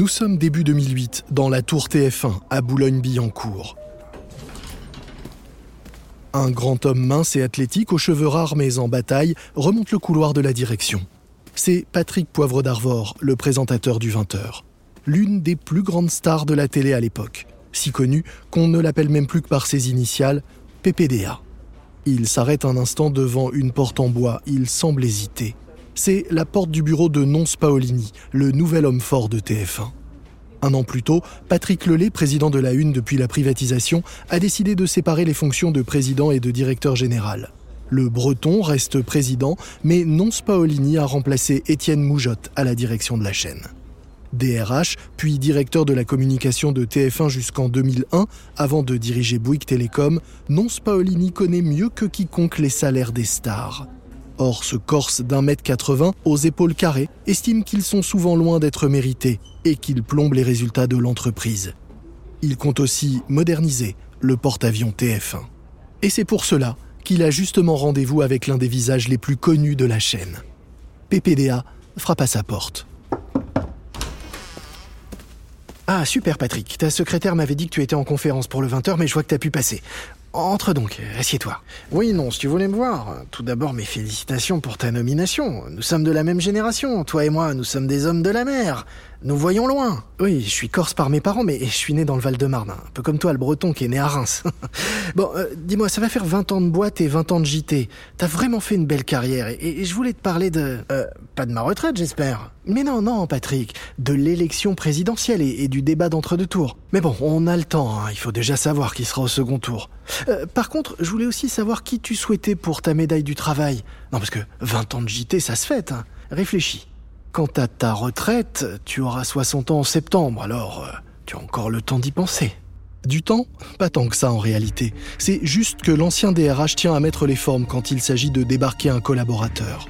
Nous sommes début 2008 dans la tour TF1 à Boulogne-Billancourt. Un grand homme mince et athlétique aux cheveux rares mais en bataille remonte le couloir de la direction. C'est Patrick Poivre d'Arvor, le présentateur du 20h. L'une des plus grandes stars de la télé à l'époque. Si connu qu'on ne l'appelle même plus que par ses initiales, PPDA. Il s'arrête un instant devant une porte en bois, il semble hésiter c'est la porte du bureau de Nonce Paolini, le nouvel homme fort de TF1. Un an plus tôt, Patrick Lelay, président de la Une depuis la privatisation, a décidé de séparer les fonctions de président et de directeur général. Le Breton reste président, mais Nonce Paolini a remplacé Étienne Moujotte à la direction de la chaîne. DRH, puis directeur de la communication de TF1 jusqu'en 2001, avant de diriger Bouygues Télécom, Nonce Paolini connaît mieux que quiconque les salaires des stars. Or, ce Corse d'un mètre 80, aux épaules carrées, estime qu'ils sont souvent loin d'être mérités et qu'ils plombent les résultats de l'entreprise. Il compte aussi moderniser le porte-avions TF1. Et c'est pour cela qu'il a justement rendez-vous avec l'un des visages les plus connus de la chaîne. PPDA frappe à sa porte. Ah, super Patrick, ta secrétaire m'avait dit que tu étais en conférence pour le 20h, mais je vois que tu as pu passer. Entre donc, assieds-toi. Oui, non, si tu voulais me voir. Tout d'abord, mes félicitations pour ta nomination. Nous sommes de la même génération. Toi et moi, nous sommes des hommes de la mer. Nous voyons loin. Oui, je suis corse par mes parents, mais je suis né dans le Val-de-Marne. Un peu comme toi, le breton qui est né à Reims. bon, euh, dis-moi, ça va faire 20 ans de boîte et 20 ans de JT. T'as vraiment fait une belle carrière et, je voulais te parler de... Euh, pas de ma retraite, j'espère. Mais non, non, Patrick. De l'élection présidentielle et, du débat d'entre-deux tours. Mais bon, on a le temps. Hein. Il faut déjà savoir qui sera au second tour. Euh, par contre, je voulais aussi savoir qui tu souhaitais pour ta médaille du travail. Non, parce que 20 ans de JT, ça se fête. Hein. Réfléchis. Quant à ta retraite, tu auras 60 ans en septembre, alors euh, tu as encore le temps d'y penser. Du temps? Pas tant que ça en réalité. C'est juste que l'ancien DRH tient à mettre les formes quand il s'agit de débarquer un collaborateur.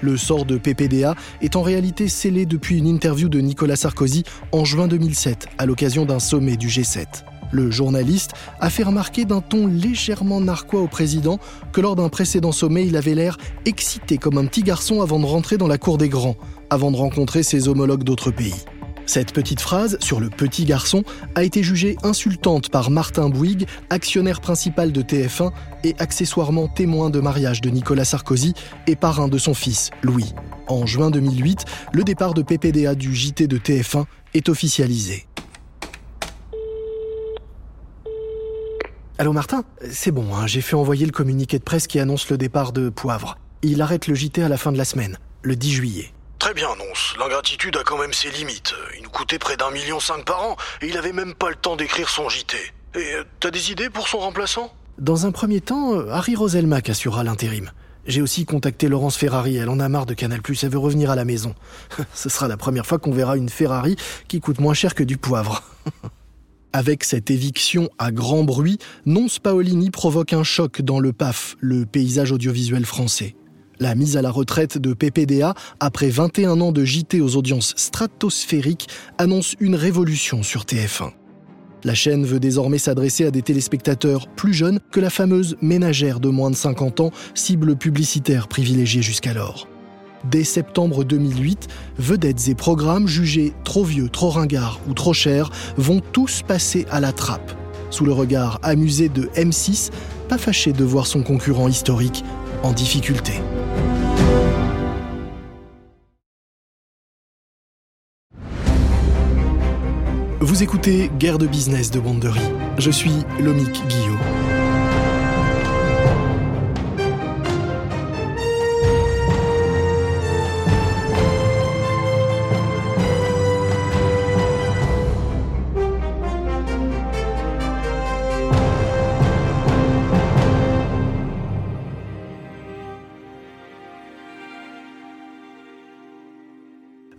Le sort de PPDA est en réalité scellé depuis une interview de Nicolas Sarkozy en juin 2007 à l'occasion d'un sommet du G7. Le journaliste a fait remarquer d'un ton légèrement narquois au président que lors d'un précédent sommet, il avait l'air excité comme un petit garçon avant de rentrer dans la cour des grands, avant de rencontrer ses homologues d'autres pays. Cette petite phrase sur le petit garçon a été jugée insultante par Martin Bouygues, actionnaire principal de TF1 et accessoirement témoin de mariage de Nicolas Sarkozy et parrain de son fils, Louis. En juin 2008, le départ de PPDA du JT de TF1 est officialisé. Allô Martin? C'est bon, hein, j'ai fait envoyer le communiqué de presse qui annonce le départ de Poivre. Il arrête le JT à la fin de la semaine, le 10 juillet. Très bien, Nonce. L'ingratitude a quand même ses limites. Il nous coûtait près d'un million cinq par an et il avait même pas le temps d'écrire son JT. Et euh, t'as des idées pour son remplaçant? Dans un premier temps, euh, Harry Roselmack assurera l'intérim. J'ai aussi contacté Laurence Ferrari, elle en a marre de Canal+, elle veut revenir à la maison. Ce sera la première fois qu'on verra une Ferrari qui coûte moins cher que du poivre. Avec cette éviction à grand bruit, Nonce Paolini provoque un choc dans le PAF, le paysage audiovisuel français. La mise à la retraite de PPDA, après 21 ans de JT aux audiences stratosphériques, annonce une révolution sur TF1. La chaîne veut désormais s'adresser à des téléspectateurs plus jeunes que la fameuse ménagère de moins de 50 ans, cible publicitaire privilégiée jusqu'alors. Dès septembre 2008, vedettes et programmes jugés trop vieux, trop ringards ou trop chers vont tous passer à la trappe. Sous le regard amusé de M6, pas fâché de voir son concurrent historique en difficulté. Vous écoutez Guerre de business de Bonderie. Je suis Lomique Guillot.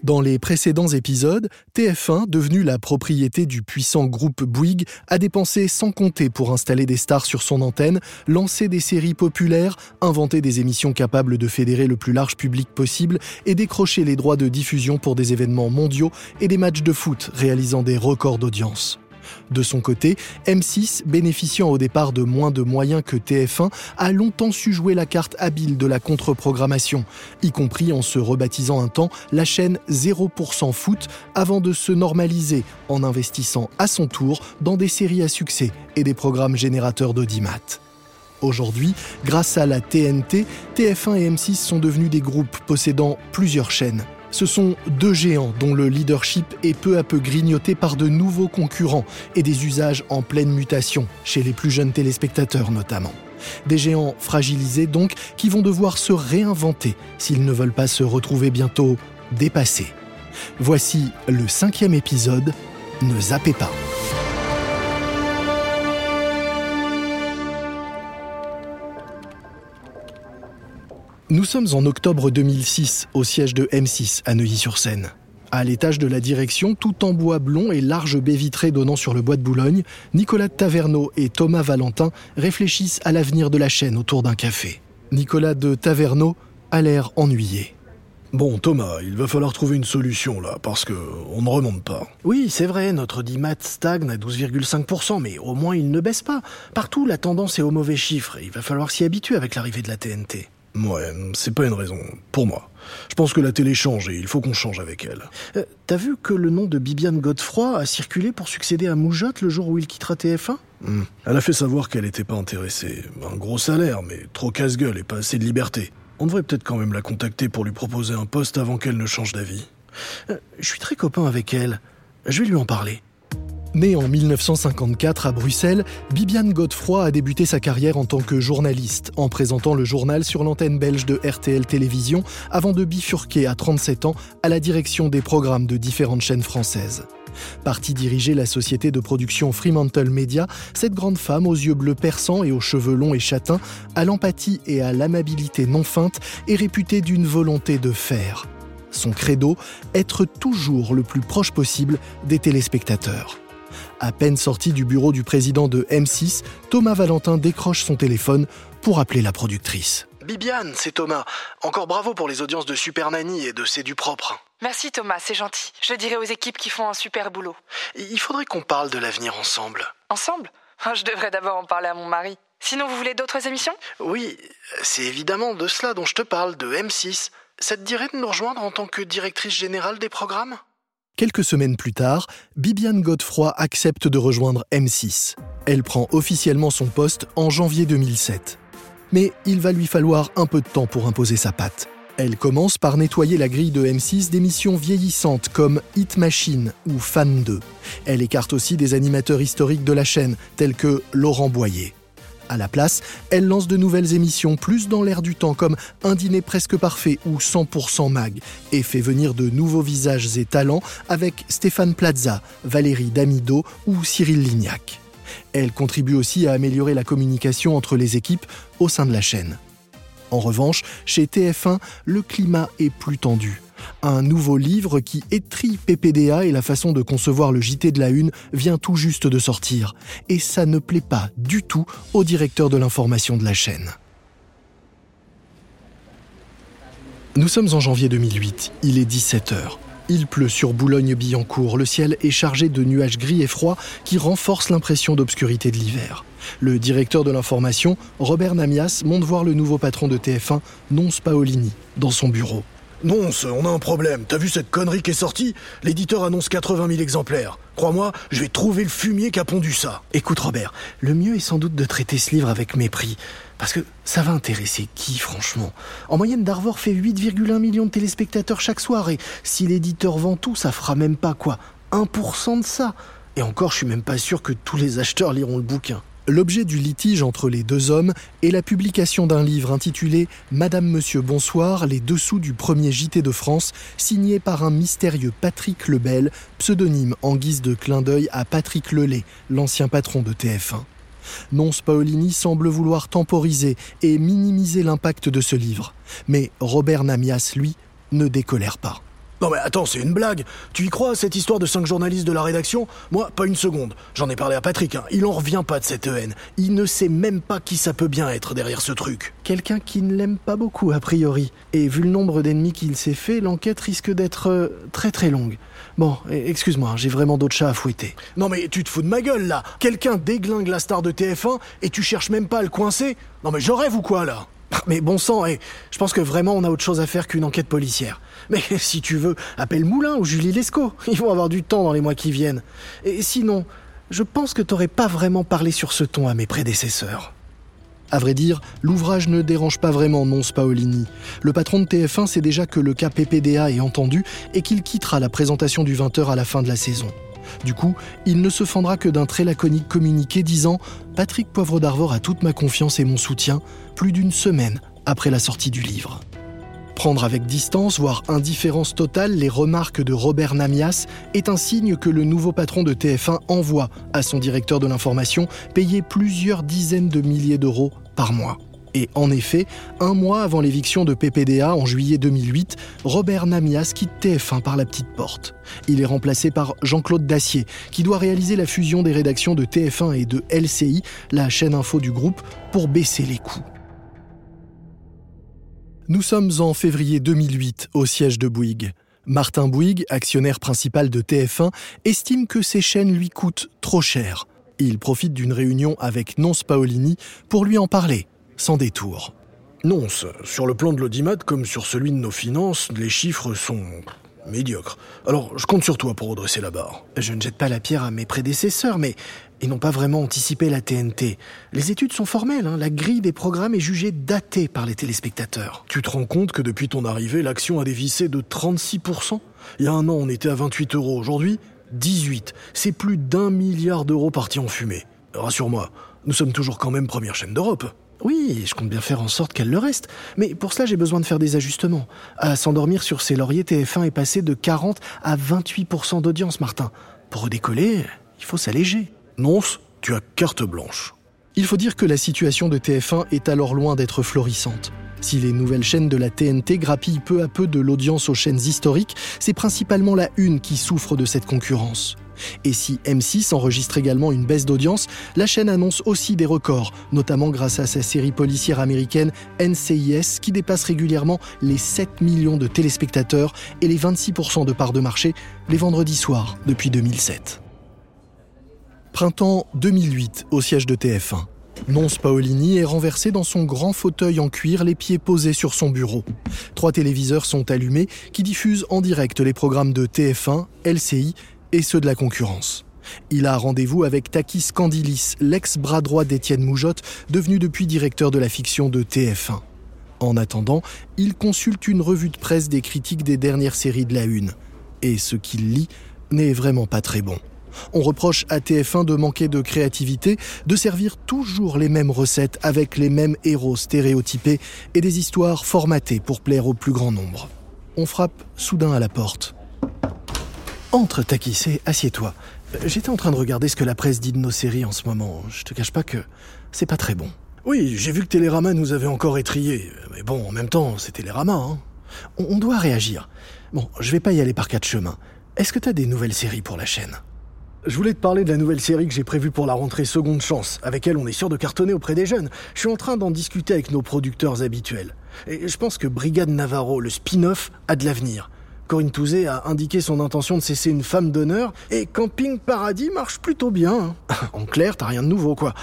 Dans les précédents épisodes, TF1, devenu la propriété du puissant groupe Bouygues, a dépensé sans compter pour installer des stars sur son antenne, lancer des séries populaires, inventer des émissions capables de fédérer le plus large public possible et décrocher les droits de diffusion pour des événements mondiaux et des matchs de foot réalisant des records d'audience. De son côté, M6, bénéficiant au départ de moins de moyens que TF1, a longtemps su jouer la carte habile de la contre-programmation, y compris en se rebaptisant un temps la chaîne 0% foot avant de se normaliser en investissant à son tour dans des séries à succès et des programmes générateurs d'audimat. Aujourd'hui, grâce à la TNT, TF1 et M6 sont devenus des groupes possédant plusieurs chaînes. Ce sont deux géants dont le leadership est peu à peu grignoté par de nouveaux concurrents et des usages en pleine mutation, chez les plus jeunes téléspectateurs notamment. Des géants fragilisés donc qui vont devoir se réinventer s'ils ne veulent pas se retrouver bientôt dépassés. Voici le cinquième épisode, Ne zappez pas. Nous sommes en octobre 2006 au siège de M6 à Neuilly-sur-Seine. À l'étage de la direction, tout en bois blond et large baie vitrée donnant sur le bois de Boulogne, Nicolas de Taverneau et Thomas Valentin réfléchissent à l'avenir de la chaîne autour d'un café. Nicolas de Taverneau a l'air ennuyé. Bon, Thomas, il va falloir trouver une solution là, parce que on ne remonte pas. Oui, c'est vrai, notre DIMAT stagne à 12,5%, mais au moins il ne baisse pas. Partout, la tendance est au mauvais chiffre, et il va falloir s'y habituer avec l'arrivée de la TNT. Ouais, c'est pas une raison, pour moi. Je pense que la télé change et il faut qu'on change avec elle. Euh, T'as vu que le nom de Bibiane Godefroy a circulé pour succéder à Moujotte le jour où il quittera TF1 Hmm. Elle a fait savoir qu'elle n'était pas intéressée. Un gros salaire, mais trop casse-gueule et pas assez de liberté. On devrait peut-être quand même la contacter pour lui proposer un poste avant qu'elle ne change d'avis. Euh, Je suis très copain avec elle. Je vais lui en parler. Née en 1954 à Bruxelles, Bibiane Godefroy a débuté sa carrière en tant que journaliste, en présentant le journal sur l'antenne belge de RTL Télévision, avant de bifurquer à 37 ans à la direction des programmes de différentes chaînes françaises. Partie diriger la société de production Fremantle Media, cette grande femme aux yeux bleus perçants et aux cheveux longs et châtains, à l'empathie et à l'amabilité non feinte, est réputée d'une volonté de faire. Son credo, être toujours le plus proche possible des téléspectateurs. À peine sorti du bureau du président de M6, Thomas Valentin décroche son téléphone pour appeler la productrice. Bibiane, c'est Thomas. Encore bravo pour les audiences de Super Nanny et de C'est du propre. Merci Thomas, c'est gentil. Je dirai aux équipes qui font un super boulot. Il faudrait qu'on parle de l'avenir ensemble. Ensemble? Je devrais d'abord en parler à mon mari. Sinon, vous voulez d'autres émissions? Oui, c'est évidemment de cela dont je te parle, de M6. Ça te dirait de nous rejoindre en tant que directrice générale des programmes? Quelques semaines plus tard, Bibiane Godefroy accepte de rejoindre M6. Elle prend officiellement son poste en janvier 2007. Mais il va lui falloir un peu de temps pour imposer sa patte. Elle commence par nettoyer la grille de M6 d'émissions vieillissantes comme Hit Machine ou Fan 2. Elle écarte aussi des animateurs historiques de la chaîne, tels que Laurent Boyer. À la place, elle lance de nouvelles émissions plus dans l'air du temps comme Un dîner presque parfait ou 100% mag et fait venir de nouveaux visages et talents avec Stéphane Plaza, Valérie Damido ou Cyril Lignac. Elle contribue aussi à améliorer la communication entre les équipes au sein de la chaîne. En revanche, chez TF1, le climat est plus tendu. Un nouveau livre qui étrie PPDA et la façon de concevoir le JT de la Une vient tout juste de sortir. Et ça ne plaît pas du tout au directeur de l'information de la chaîne. Nous sommes en janvier 2008, il est 17h. Il pleut sur Boulogne-Billancourt, le ciel est chargé de nuages gris et froids qui renforcent l'impression d'obscurité de l'hiver. Le directeur de l'information, Robert Namias, monte voir le nouveau patron de TF1, Nonce Paolini, dans son bureau. Nonce, on a un problème. T'as vu cette connerie qui est sortie? L'éditeur annonce 80 000 exemplaires. Crois-moi, je vais trouver le fumier qui a pondu ça. Écoute Robert, le mieux est sans doute de traiter ce livre avec mépris. Parce que ça va intéresser qui, franchement? En moyenne, Darvor fait 8,1 millions de téléspectateurs chaque soir, et si l'éditeur vend tout, ça fera même pas quoi 1% de ça Et encore, je suis même pas sûr que tous les acheteurs liront le bouquin. L'objet du litige entre les deux hommes est la publication d'un livre intitulé Madame Monsieur Bonsoir, les dessous du premier JT de France, signé par un mystérieux Patrick Lebel, pseudonyme en guise de clin d'œil à Patrick Lelay, l'ancien patron de TF1. Nonce Paolini semble vouloir temporiser et minimiser l'impact de ce livre. Mais Robert Namias, lui, ne décolère pas. Non mais attends, c'est une blague. Tu y crois, cette histoire de cinq journalistes de la rédaction? Moi, pas une seconde. J'en ai parlé à Patrick, hein. il en revient pas de cette haine. Il ne sait même pas qui ça peut bien être derrière ce truc. Quelqu'un qui ne l'aime pas beaucoup, a priori. Et vu le nombre d'ennemis qu'il s'est fait, l'enquête risque d'être euh, très très longue. Bon, eh, excuse-moi, j'ai vraiment d'autres chats à fouetter. Non mais tu te fous de ma gueule là Quelqu'un déglingue la star de TF1 et tu cherches même pas à le coincer? Non mais je rêve ou quoi là? Mais bon sang, eh, je pense que vraiment on a autre chose à faire qu'une enquête policière. Mais si tu veux, appelle Moulin ou Julie Lescaut. Ils vont avoir du temps dans les mois qui viennent. Et sinon, je pense que t'aurais pas vraiment parlé sur ce ton à mes prédécesseurs. À vrai dire, l'ouvrage ne dérange pas vraiment Nonce Paolini. Le patron de TF1 sait déjà que le cas PPDA est entendu et qu'il quittera la présentation du 20h à la fin de la saison. Du coup, il ne se fendra que d'un très laconique communiqué disant Patrick Poivre d'Arvor a toute ma confiance et mon soutien, plus d'une semaine après la sortie du livre. Prendre avec distance, voire indifférence totale, les remarques de Robert Namias est un signe que le nouveau patron de TF1 envoie à son directeur de l'information payer plusieurs dizaines de milliers d'euros par mois. Et en effet, un mois avant l'éviction de PPDA en juillet 2008, Robert Namias quitte TF1 par la petite porte. Il est remplacé par Jean-Claude Dacier, qui doit réaliser la fusion des rédactions de TF1 et de LCI, la chaîne info du groupe, pour baisser les coûts. Nous sommes en février 2008 au siège de Bouygues. Martin Bouygues, actionnaire principal de TF1, estime que ces chaînes lui coûtent trop cher. Il profite d'une réunion avec Nonce Paolini pour lui en parler, sans détour. Nonce, sur le plan de l'audimat comme sur celui de nos finances, les chiffres sont médiocres. Alors, je compte sur toi pour redresser la barre. Je ne jette pas la pierre à mes prédécesseurs, mais ils n'ont pas vraiment anticipé la TNT. Les études sont formelles, hein. la grille des programmes est jugée datée par les téléspectateurs. Tu te rends compte que depuis ton arrivée, l'action a dévissé de 36% Il y a un an, on était à 28 euros. Aujourd'hui, 18. C'est plus d'un milliard d'euros partis en fumée. Rassure-moi, nous sommes toujours quand même première chaîne d'Europe. Oui, je compte bien faire en sorte qu'elle le reste. Mais pour cela, j'ai besoin de faire des ajustements. À s'endormir sur ses lauriers, TF1 est passé de 40 à 28% d'audience, Martin. Pour redécoller, il faut s'alléger. Tu as carte blanche. Il faut dire que la situation de TF1 est alors loin d'être florissante. Si les nouvelles chaînes de la TNT grappillent peu à peu de l'audience aux chaînes historiques, c'est principalement la Une qui souffre de cette concurrence. Et si M6 enregistre également une baisse d'audience, la chaîne annonce aussi des records, notamment grâce à sa série policière américaine NCIS qui dépasse régulièrement les 7 millions de téléspectateurs et les 26% de parts de marché les vendredis soirs depuis 2007. Printemps 2008 au siège de TF1. Nonce Paolini est renversé dans son grand fauteuil en cuir, les pieds posés sur son bureau. Trois téléviseurs sont allumés qui diffusent en direct les programmes de TF1, LCI et ceux de la concurrence. Il a rendez-vous avec Takis Candilis, l'ex-bras droit d'Étienne Moujotte, devenu depuis directeur de la fiction de TF1. En attendant, il consulte une revue de presse des critiques des dernières séries de la Une. Et ce qu'il lit n'est vraiment pas très bon. On reproche à TF1 de manquer de créativité, de servir toujours les mêmes recettes avec les mêmes héros stéréotypés et des histoires formatées pour plaire au plus grand nombre. On frappe soudain à la porte. Entre, Takis, assieds-toi. J'étais en train de regarder ce que la presse dit de nos séries en ce moment. Je te cache pas que c'est pas très bon. Oui, j'ai vu que Télérama nous avait encore étrié. Mais bon, en même temps, c'est Télérama, hein. On, on doit réagir. Bon, je vais pas y aller par quatre chemins. Est-ce que t'as des nouvelles séries pour la chaîne? Je voulais te parler de la nouvelle série que j'ai prévue pour la rentrée Seconde Chance. Avec elle, on est sûr de cartonner auprès des jeunes. Je suis en train d'en discuter avec nos producteurs habituels. Et je pense que Brigade Navarro, le spin-off, a de l'avenir. Corinne Touzé a indiqué son intention de cesser une femme d'honneur et Camping Paradis marche plutôt bien. hein. en clair, t'as rien de nouveau, quoi.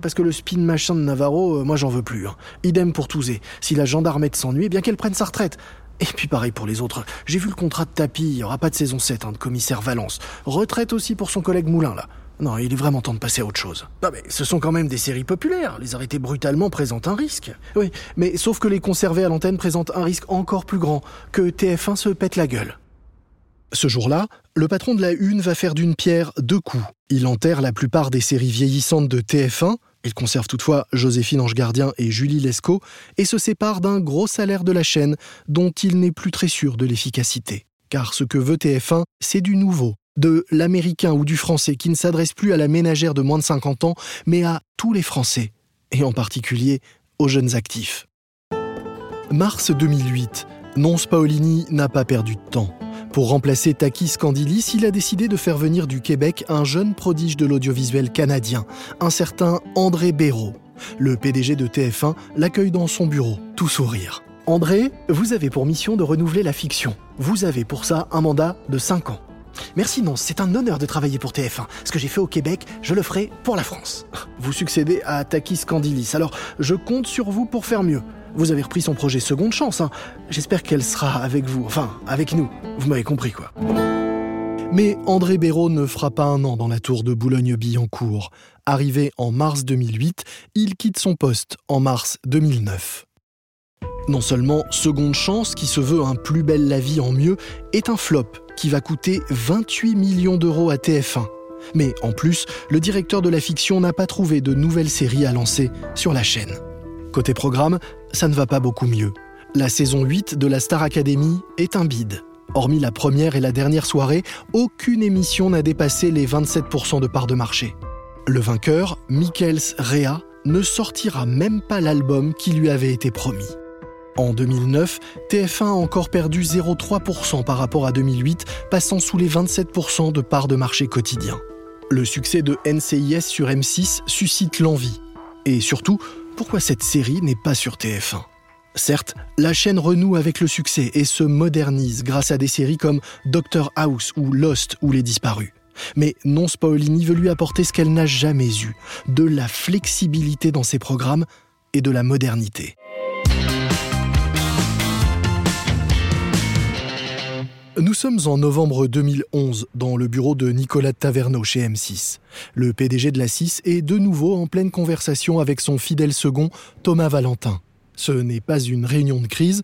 Parce que le spin machin de Navarro, euh, moi j'en veux plus. hein. Idem pour Touzé. Si la gendarmette s'ennuie, eh bien qu'elle prenne sa retraite. Et puis pareil pour les autres. J'ai vu le contrat de tapis, il n'y aura pas de saison 7 hein, de commissaire Valence. Retraite aussi pour son collègue Moulin, là. Non, il est vraiment temps de passer à autre chose. Non mais ce sont quand même des séries populaires. Les arrêter brutalement présente un risque. Oui, mais sauf que les conserver à l'antenne présentent un risque encore plus grand, que TF1 se pète la gueule. Ce jour-là, le patron de la Une va faire d'une pierre deux coups. Il enterre la plupart des séries vieillissantes de TF1, il conserve toutefois Joséphine Ange Gardien et Julie Lescaut, et se sépare d'un gros salaire de la chaîne dont il n'est plus très sûr de l'efficacité. Car ce que veut TF1, c'est du nouveau, de l'américain ou du français qui ne s'adresse plus à la ménagère de moins de 50 ans, mais à tous les Français, et en particulier aux jeunes actifs. Mars 2008, Nonce Paolini n'a pas perdu de temps. Pour remplacer Takis Candilis, il a décidé de faire venir du Québec un jeune prodige de l'audiovisuel canadien, un certain André Béraud. Le PDG de TF1 l'accueille dans son bureau, tout sourire. André, vous avez pour mission de renouveler la fiction. Vous avez pour ça un mandat de 5 ans. Merci, non, c'est un honneur de travailler pour TF1. Ce que j'ai fait au Québec, je le ferai pour la France. Vous succédez à Takis Candilis, alors je compte sur vous pour faire mieux. Vous avez repris son projet Seconde Chance. Hein. J'espère qu'elle sera avec vous, enfin, avec nous. Vous m'avez compris, quoi. Mais André Béraud ne fera pas un an dans la tour de Boulogne-Billancourt. Arrivé en mars 2008, il quitte son poste en mars 2009. Non seulement Seconde Chance, qui se veut un plus belle la vie en mieux, est un flop qui va coûter 28 millions d'euros à TF1. Mais en plus, le directeur de la fiction n'a pas trouvé de nouvelles séries à lancer sur la chaîne. Côté programme, ça ne va pas beaucoup mieux. La saison 8 de la Star Academy est un bide. Hormis la première et la dernière soirée, aucune émission n'a dépassé les 27% de part de marché. Le vainqueur, Michaels Rea, ne sortira même pas l'album qui lui avait été promis. En 2009, TF1 a encore perdu 0,3% par rapport à 2008, passant sous les 27% de part de marché quotidien. Le succès de NCIS sur M6 suscite l'envie. Et surtout, pourquoi cette série n'est pas sur TF1 Certes, la chaîne renoue avec le succès et se modernise grâce à des séries comme Doctor House ou Lost ou Les Disparus. Mais Non Paolini veut lui apporter ce qu'elle n'a jamais eu, de la flexibilité dans ses programmes et de la modernité. Sommes en novembre 2011 dans le bureau de Nicolas Taverneau chez M6. Le PDG de la 6 est de nouveau en pleine conversation avec son fidèle second, Thomas Valentin. Ce n'est pas une réunion de crise,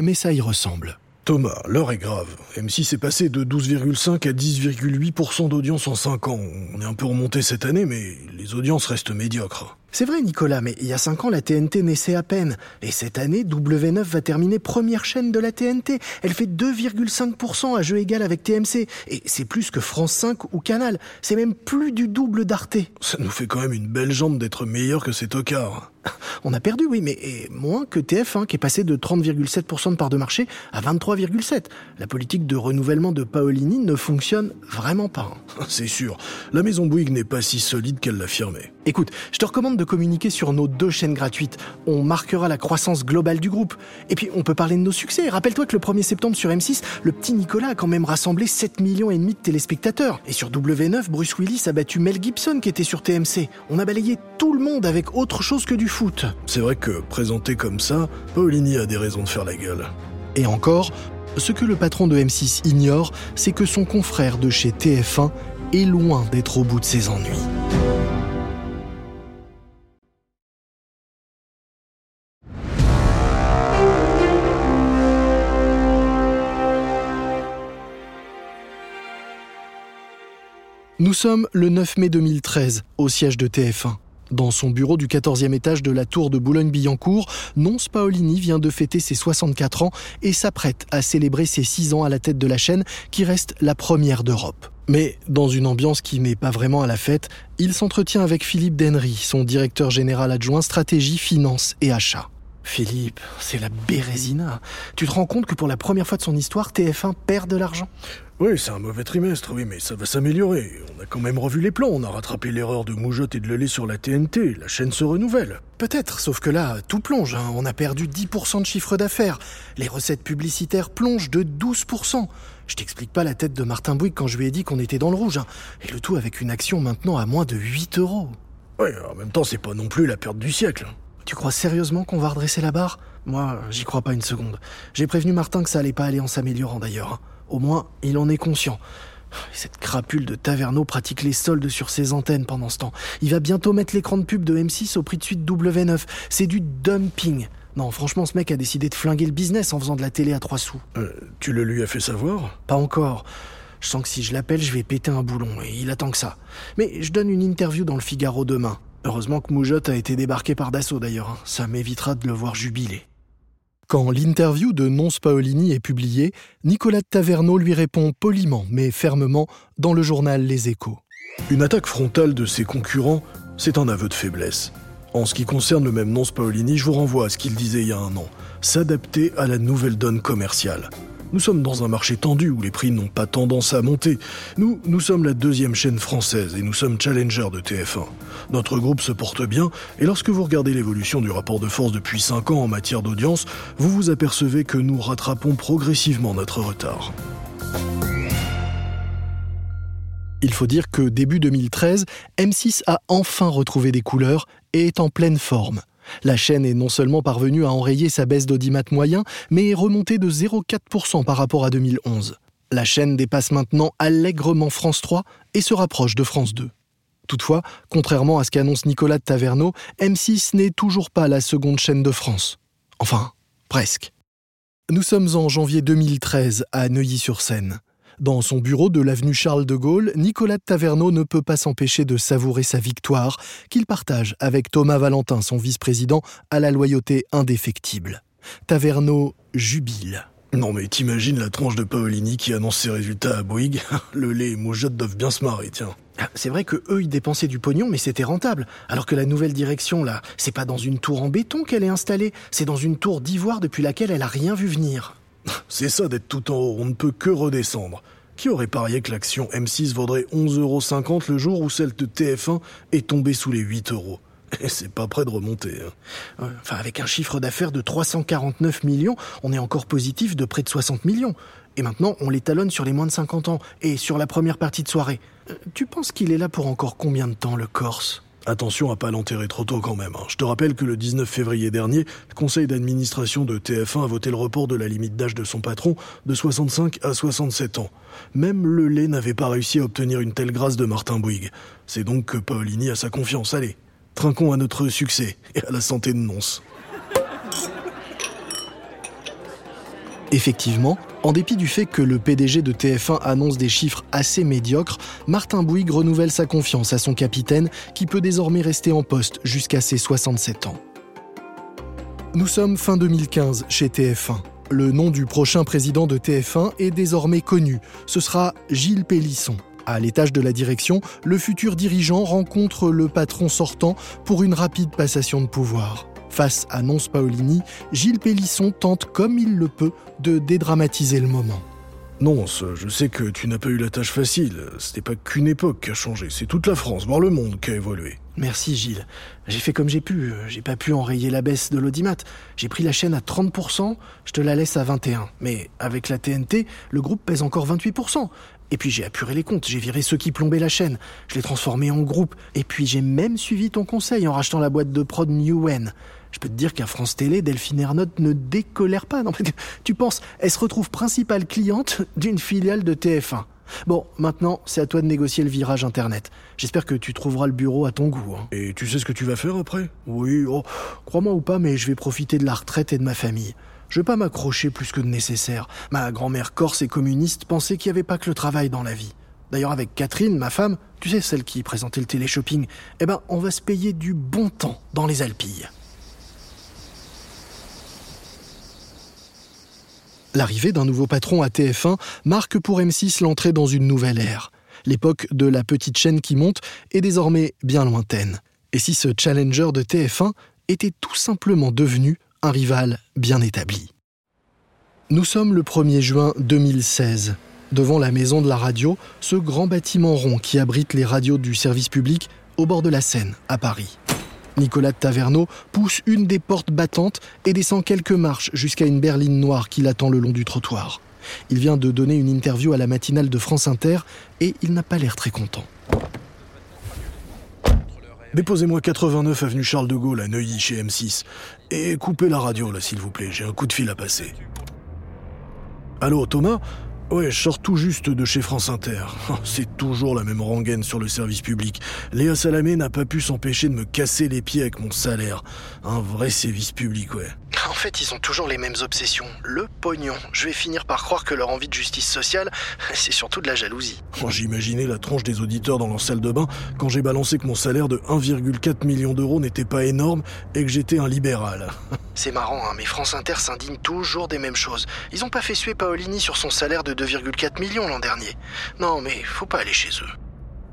mais ça y ressemble. Thomas, l'heure est grave. M6 est passé de 12,5 à 10,8% d'audience en 5 ans. On est un peu remonté cette année, mais les audiences restent médiocres. C'est vrai, Nicolas, mais il y a 5 ans, la TNT naissait à peine. Et cette année, W9 va terminer première chaîne de la TNT. Elle fait 2,5% à jeu égal avec TMC. Et c'est plus que France 5 ou Canal. C'est même plus du double d'Arte. Ça nous fait quand même une belle jambe d'être meilleur que ces tocards. On a perdu, oui, mais moins que TF1, qui est passé de 30,7% de part de marché à 23,7%. La politique de renouvellement de Paolini ne fonctionne vraiment pas. Hein. C'est sûr. La maison Bouygues n'est pas si solide qu'elle l'affirmait. Écoute, je te recommande de communiquer sur nos deux chaînes gratuites. On marquera la croissance globale du groupe. Et puis, on peut parler de nos succès. Rappelle-toi que le 1er septembre sur M6, le petit Nicolas a quand même rassemblé 7 millions et demi de téléspectateurs. Et sur W9, Bruce Willis a battu Mel Gibson qui était sur TMC. On a balayé tout le monde avec autre chose que du C'est vrai que, présenté comme ça, Paulini a des raisons de faire la gueule. Et encore, ce que le patron de M6 ignore, c'est que son confrère de chez TF1 est loin d'être au bout de ses ennuis. Nous sommes le 9 mai 2013, au siège de TF1. Dans son bureau du 14e étage de la tour de Boulogne-Billancourt, Nonce Paolini vient de fêter ses 64 ans et s'apprête à célébrer ses 6 ans à la tête de la chaîne qui reste la première d'Europe. Mais dans une ambiance qui n'est pas vraiment à la fête, il s'entretient avec Philippe Denry, son directeur général adjoint stratégie, finance et achat. Philippe, c'est la bérésina. Tu te rends compte que pour la première fois de son histoire, TF1 perd de l'argent? Oui, c'est un mauvais trimestre, oui, mais ça va s'améliorer. On a quand même revu les plans, on a rattrapé l'erreur de Moujotte et de Lelé sur la TNT, la chaîne se renouvelle. Peut-être, sauf que là, tout plonge, hein. on a perdu 10% de chiffre d'affaires. Les recettes publicitaires plongent de 12%. Je t'explique pas la tête de Martin Bouygues quand je lui ai dit qu'on était dans le rouge. Hein. Et le tout avec une action maintenant à moins de 8 euros. Ouais, en même temps, c'est pas non plus la perte du siècle. Tu crois sérieusement qu'on va redresser la barre? Moi, j'y crois pas une seconde. J'ai prévenu Martin que ça allait pas aller en s'améliorant d'ailleurs. Hein. Au moins, il en est conscient. Cette crapule de Taverneau pratique les soldes sur ses antennes pendant ce temps. Il va bientôt mettre l'écran de pub de M6 au prix de suite W9. C'est du dumping. Non, franchement, ce mec a décidé de flinguer le business en faisant de la télé à trois sous. Euh, tu le lui as fait savoir? Pas encore. Je sens que si je l'appelle, je vais péter un boulon, et il attend que ça. Mais je donne une interview dans le Figaro demain. Heureusement que Moujotte a été débarqué par Dassault d'ailleurs, hein. ça m'évitera de le voir jubiler. Quand l'interview de Nonce Paolini est publiée, Nicolas Taverneau lui répond poliment mais fermement dans le journal Les Échos. Une attaque frontale de ses concurrents, c'est un aveu de faiblesse. En ce qui concerne le même Nonce Paolini, je vous renvoie à ce qu'il disait il y a un an s'adapter à la nouvelle donne commerciale. Nous sommes dans un marché tendu où les prix n'ont pas tendance à monter. Nous, nous sommes la deuxième chaîne française et nous sommes challenger de TF1. Notre groupe se porte bien et lorsque vous regardez l'évolution du rapport de force depuis 5 ans en matière d'audience, vous vous apercevez que nous rattrapons progressivement notre retard. Il faut dire que début 2013, M6 a enfin retrouvé des couleurs et est en pleine forme. La chaîne est non seulement parvenue à enrayer sa baisse d'audimat moyen, mais est remontée de 0,4% par rapport à 2011. La chaîne dépasse maintenant allègrement France 3 et se rapproche de France 2. Toutefois, contrairement à ce qu'annonce Nicolas de Taverneau, M6 n'est toujours pas la seconde chaîne de France. Enfin, presque. Nous sommes en janvier 2013 à Neuilly-sur-Seine. Dans son bureau de l'avenue Charles de Gaulle, Nicolas de Taverneau ne peut pas s'empêcher de savourer sa victoire, qu'il partage avec Thomas Valentin, son vice-président, à la loyauté indéfectible. Taverneau jubile. Non mais t'imagines la tranche de Paolini qui annonce ses résultats à Bouygues? Le lait et Moujotte doivent bien se marrer, tiens. Ah, c'est vrai que eux ils dépensaient du pognon mais c'était rentable. Alors que la nouvelle direction là, c'est pas dans une tour en béton qu'elle est installée, c'est dans une tour d'ivoire depuis laquelle elle a rien vu venir. C'est ça d'être tout en haut, on ne peut que redescendre. Qui aurait parié que l'action M6 vaudrait 11,50€ le jour où celle de TF1 est tombée sous les 8 euros? Et c'est pas près de remonter. Hein. Enfin, avec un chiffre d'affaires de 349 millions, on est encore positif de près de 60 millions. Et maintenant, on les talonne sur les moins de 50 ans et sur la première partie de soirée. Euh, tu penses qu'il est là pour encore combien de temps, le Corse? Attention à pas l'enterrer trop tôt quand même. Hein. Je te rappelle que le 19 février dernier, le conseil d'administration de TF1 a voté le report de la limite d'âge de son patron de 65 à 67 ans. Même le lait n'avait pas réussi à obtenir une telle grâce de Martin Bouygues. C'est donc que Paulini a sa confiance. Allez, trinquons à notre succès et à la santé de Nonce. Effectivement, en dépit du fait que le PDG de TF1 annonce des chiffres assez médiocres, Martin Bouygues renouvelle sa confiance à son capitaine qui peut désormais rester en poste jusqu'à ses 67 ans. Nous sommes fin 2015 chez TF1. Le nom du prochain président de TF1 est désormais connu. Ce sera Gilles Pélisson. À l'étage de la direction, le futur dirigeant rencontre le patron sortant pour une rapide passation de pouvoir. Face à Nonce Paolini, Gilles Pélisson tente comme il le peut de dédramatiser le moment. Nonce, je sais que tu n'as pas eu la tâche facile. Ce n'est pas qu'une époque qui a changé, c'est toute la France, voire le monde qui a évolué. Merci Gilles. J'ai fait comme j'ai pu. J'ai pas pu enrayer la baisse de l'audimat. J'ai pris la chaîne à 30%, je te la laisse à 21%. Mais avec la TNT, le groupe pèse encore 28%. Et puis j'ai apuré les comptes, j'ai viré ceux qui plombaient la chaîne, je l'ai transformé en groupe, et puis j'ai même suivi ton conseil en rachetant la boîte de prod Newen. Je peux te dire qu'à France Télé, Delphine Ernotte ne décolère pas. Non, tu penses, elle se retrouve principale cliente d'une filiale de TF1. Bon, maintenant, c'est à toi de négocier le virage Internet. J'espère que tu trouveras le bureau à ton goût. Hein. Et tu sais ce que tu vas faire après? Oui, oh, crois-moi ou pas, mais je vais profiter de la retraite et de ma famille. Je vais pas m'accrocher plus que de nécessaire. Ma grand-mère corse et communiste pensait qu'il n'y avait pas que le travail dans la vie. D'ailleurs, avec Catherine, ma femme, tu sais, celle qui présentait le télé-shopping, eh ben, on va se payer du bon temps dans les Alpilles. L'arrivée d'un nouveau patron à TF1 marque pour M6 l'entrée dans une nouvelle ère. L'époque de la petite chaîne qui monte est désormais bien lointaine. Et si ce challenger de TF1 était tout simplement devenu un rival bien établi? Nous sommes le 1er juin 2016. Devant la maison de la radio, ce grand bâtiment rond qui abrite les radios du service public au bord de la Seine, à Paris. Nicolas de Taverneau pousse une des portes battantes et descend quelques marches jusqu'à une berline noire qui l'attend le long du trottoir. Il vient de donner une interview à la matinale de France Inter et il n'a pas l'air très content. Déposez-moi 89 avenue Charles de Gaulle à Neuilly chez M6. Et coupez la radio là s'il vous plaît, j'ai un coup de fil à passer. Allô Thomas? Ouais, je sors tout juste de chez France Inter. C'est toujours la même rengaine sur le service public. Léa Salamé n'a pas pu s'empêcher de me casser les pieds avec mon salaire. Un vrai service public, ouais. En fait, ils ont toujours les mêmes obsessions. Le pognon. Je vais finir par croire que leur envie de justice sociale, c'est surtout de la jalousie. J'imaginais la tronche des auditeurs dans leur salle de bain quand j'ai balancé que mon salaire de 1,4 million d'euros n'était pas énorme et que j'étais un libéral. C'est marrant, hein, mais France Inter s'indigne toujours des mêmes choses. Ils ont pas fait suer Paolini sur son salaire de 2,4 millions l'an dernier. Non, mais faut pas aller chez eux.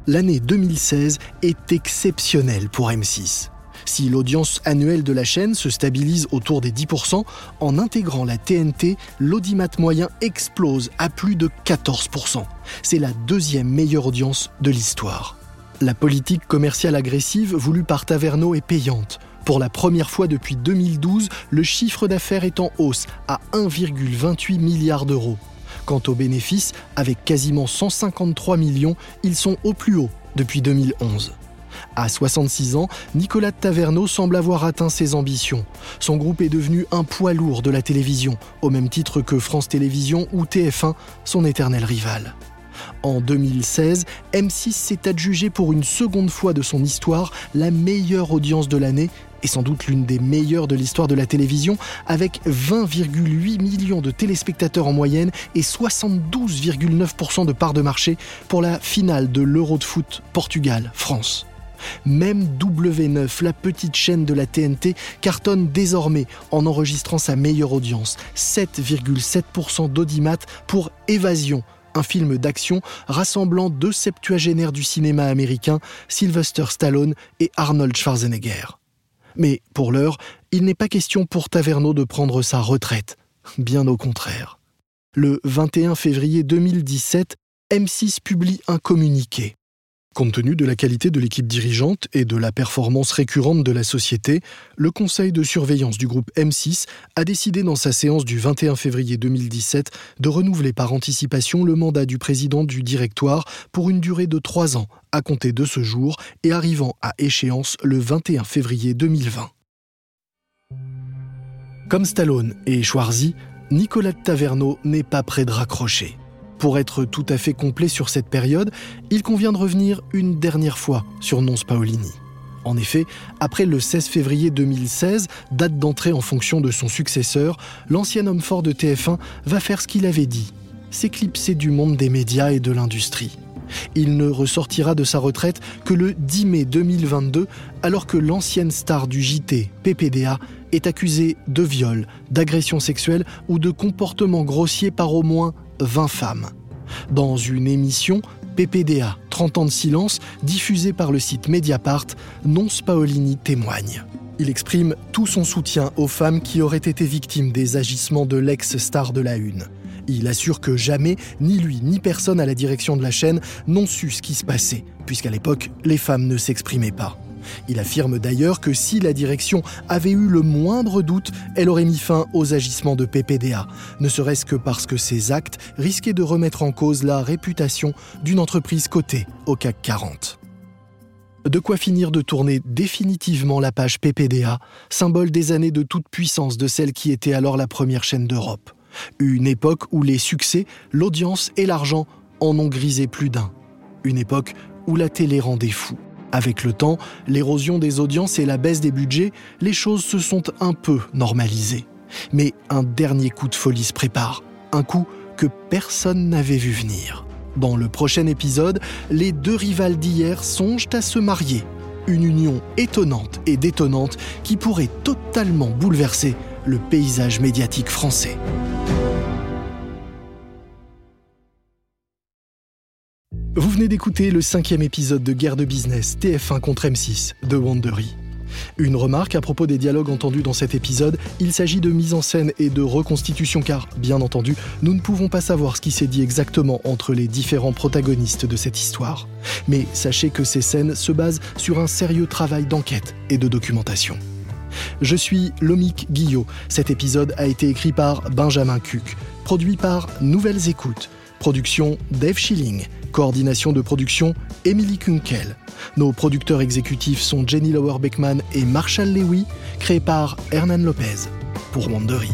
L'année 2016 est exceptionnelle pour M6. Si l'audience annuelle de la chaîne se stabilise autour des 10%, en intégrant la TNT, l'audimat moyen explose à plus de 14%. C'est la deuxième meilleure audience de l'histoire. La politique commerciale agressive voulue par Taverneau est payante. Pour la première fois depuis 2012, le chiffre d'affaires est en hausse à 1,28 milliard d'euros. Quant aux bénéfices, avec quasiment 153 millions, ils sont au plus haut depuis 2011. À 66 ans, Nicolas Taverneau semble avoir atteint ses ambitions. Son groupe est devenu un poids lourd de la télévision, au même titre que France Télévisions ou TF1, son éternel rival. En 2016, M6 s'est adjugé pour une seconde fois de son histoire la meilleure audience de l'année et sans doute l'une des meilleures de l'histoire de la télévision, avec 20,8 millions de téléspectateurs en moyenne et 72,9% de part de marché pour la finale de l'Euro de foot Portugal-France. Même W9, la petite chaîne de la TNT, cartonne désormais en enregistrant sa meilleure audience, 7,7% d'audimat pour Évasion, un film d'action rassemblant deux septuagénaires du cinéma américain, Sylvester Stallone et Arnold Schwarzenegger. Mais pour l'heure, il n'est pas question pour Taverneau de prendre sa retraite. Bien au contraire. Le 21 février 2017, M6 publie un communiqué. Compte tenu de la qualité de l'équipe dirigeante et de la performance récurrente de la société, le conseil de surveillance du groupe M6 a décidé dans sa séance du 21 février 2017 de renouveler par anticipation le mandat du président du directoire pour une durée de trois ans à compter de ce jour et arrivant à échéance le 21 février 2020. Comme Stallone et Schwarzy, Nicolas Taverneau n'est pas prêt de raccrocher. Pour être tout à fait complet sur cette période, il convient de revenir une dernière fois sur Nonce Paolini. En effet, après le 16 février 2016, date d'entrée en fonction de son successeur, l'ancien homme fort de TF1 va faire ce qu'il avait dit, s'éclipser du monde des médias et de l'industrie. Il ne ressortira de sa retraite que le 10 mai 2022, alors que l'ancienne star du JT, PPDA, est accusée de viol, d'agression sexuelle ou de comportement grossier par au moins 20 femmes. Dans une émission, PPDA, 30 ans de silence, diffusée par le site Mediapart, Nonce Paolini témoigne. Il exprime tout son soutien aux femmes qui auraient été victimes des agissements de l'ex-star de la Une. Il assure que jamais, ni lui ni personne à la direction de la chaîne n'ont su ce qui se passait, puisqu'à l'époque, les femmes ne s'exprimaient pas. Il affirme d'ailleurs que si la direction avait eu le moindre doute, elle aurait mis fin aux agissements de PPDA, ne serait-ce que parce que ces actes risquaient de remettre en cause la réputation d'une entreprise cotée au CAC 40. De quoi finir de tourner définitivement la page PPDA, symbole des années de toute puissance de celle qui était alors la première chaîne d'Europe. Une époque où les succès, l'audience et l'argent en ont grisé plus d'un. Une époque où la télé rendait fou. Avec le temps, l'érosion des audiences et la baisse des budgets, les choses se sont un peu normalisées. Mais un dernier coup de folie se prépare, un coup que personne n'avait vu venir. Dans le prochain épisode, les deux rivales d'hier songent à se marier. Une union étonnante et détonnante qui pourrait totalement bouleverser le paysage médiatique français. Vous venez d'écouter le cinquième épisode de Guerre de business TF1 contre M6 de Wandery. Une remarque à propos des dialogues entendus dans cet épisode, il s'agit de mise en scène et de reconstitution car, bien entendu, nous ne pouvons pas savoir ce qui s'est dit exactement entre les différents protagonistes de cette histoire. Mais sachez que ces scènes se basent sur un sérieux travail d'enquête et de documentation. Je suis Lomique Guillot. Cet épisode a été écrit par Benjamin Cuc, produit par Nouvelles Écoutes, production Dave Schilling, Coordination de production, Émilie Kunkel. Nos producteurs exécutifs sont Jenny Lower Beckman et Marshall Lewy, créés par Hernan Lopez pour Wandery.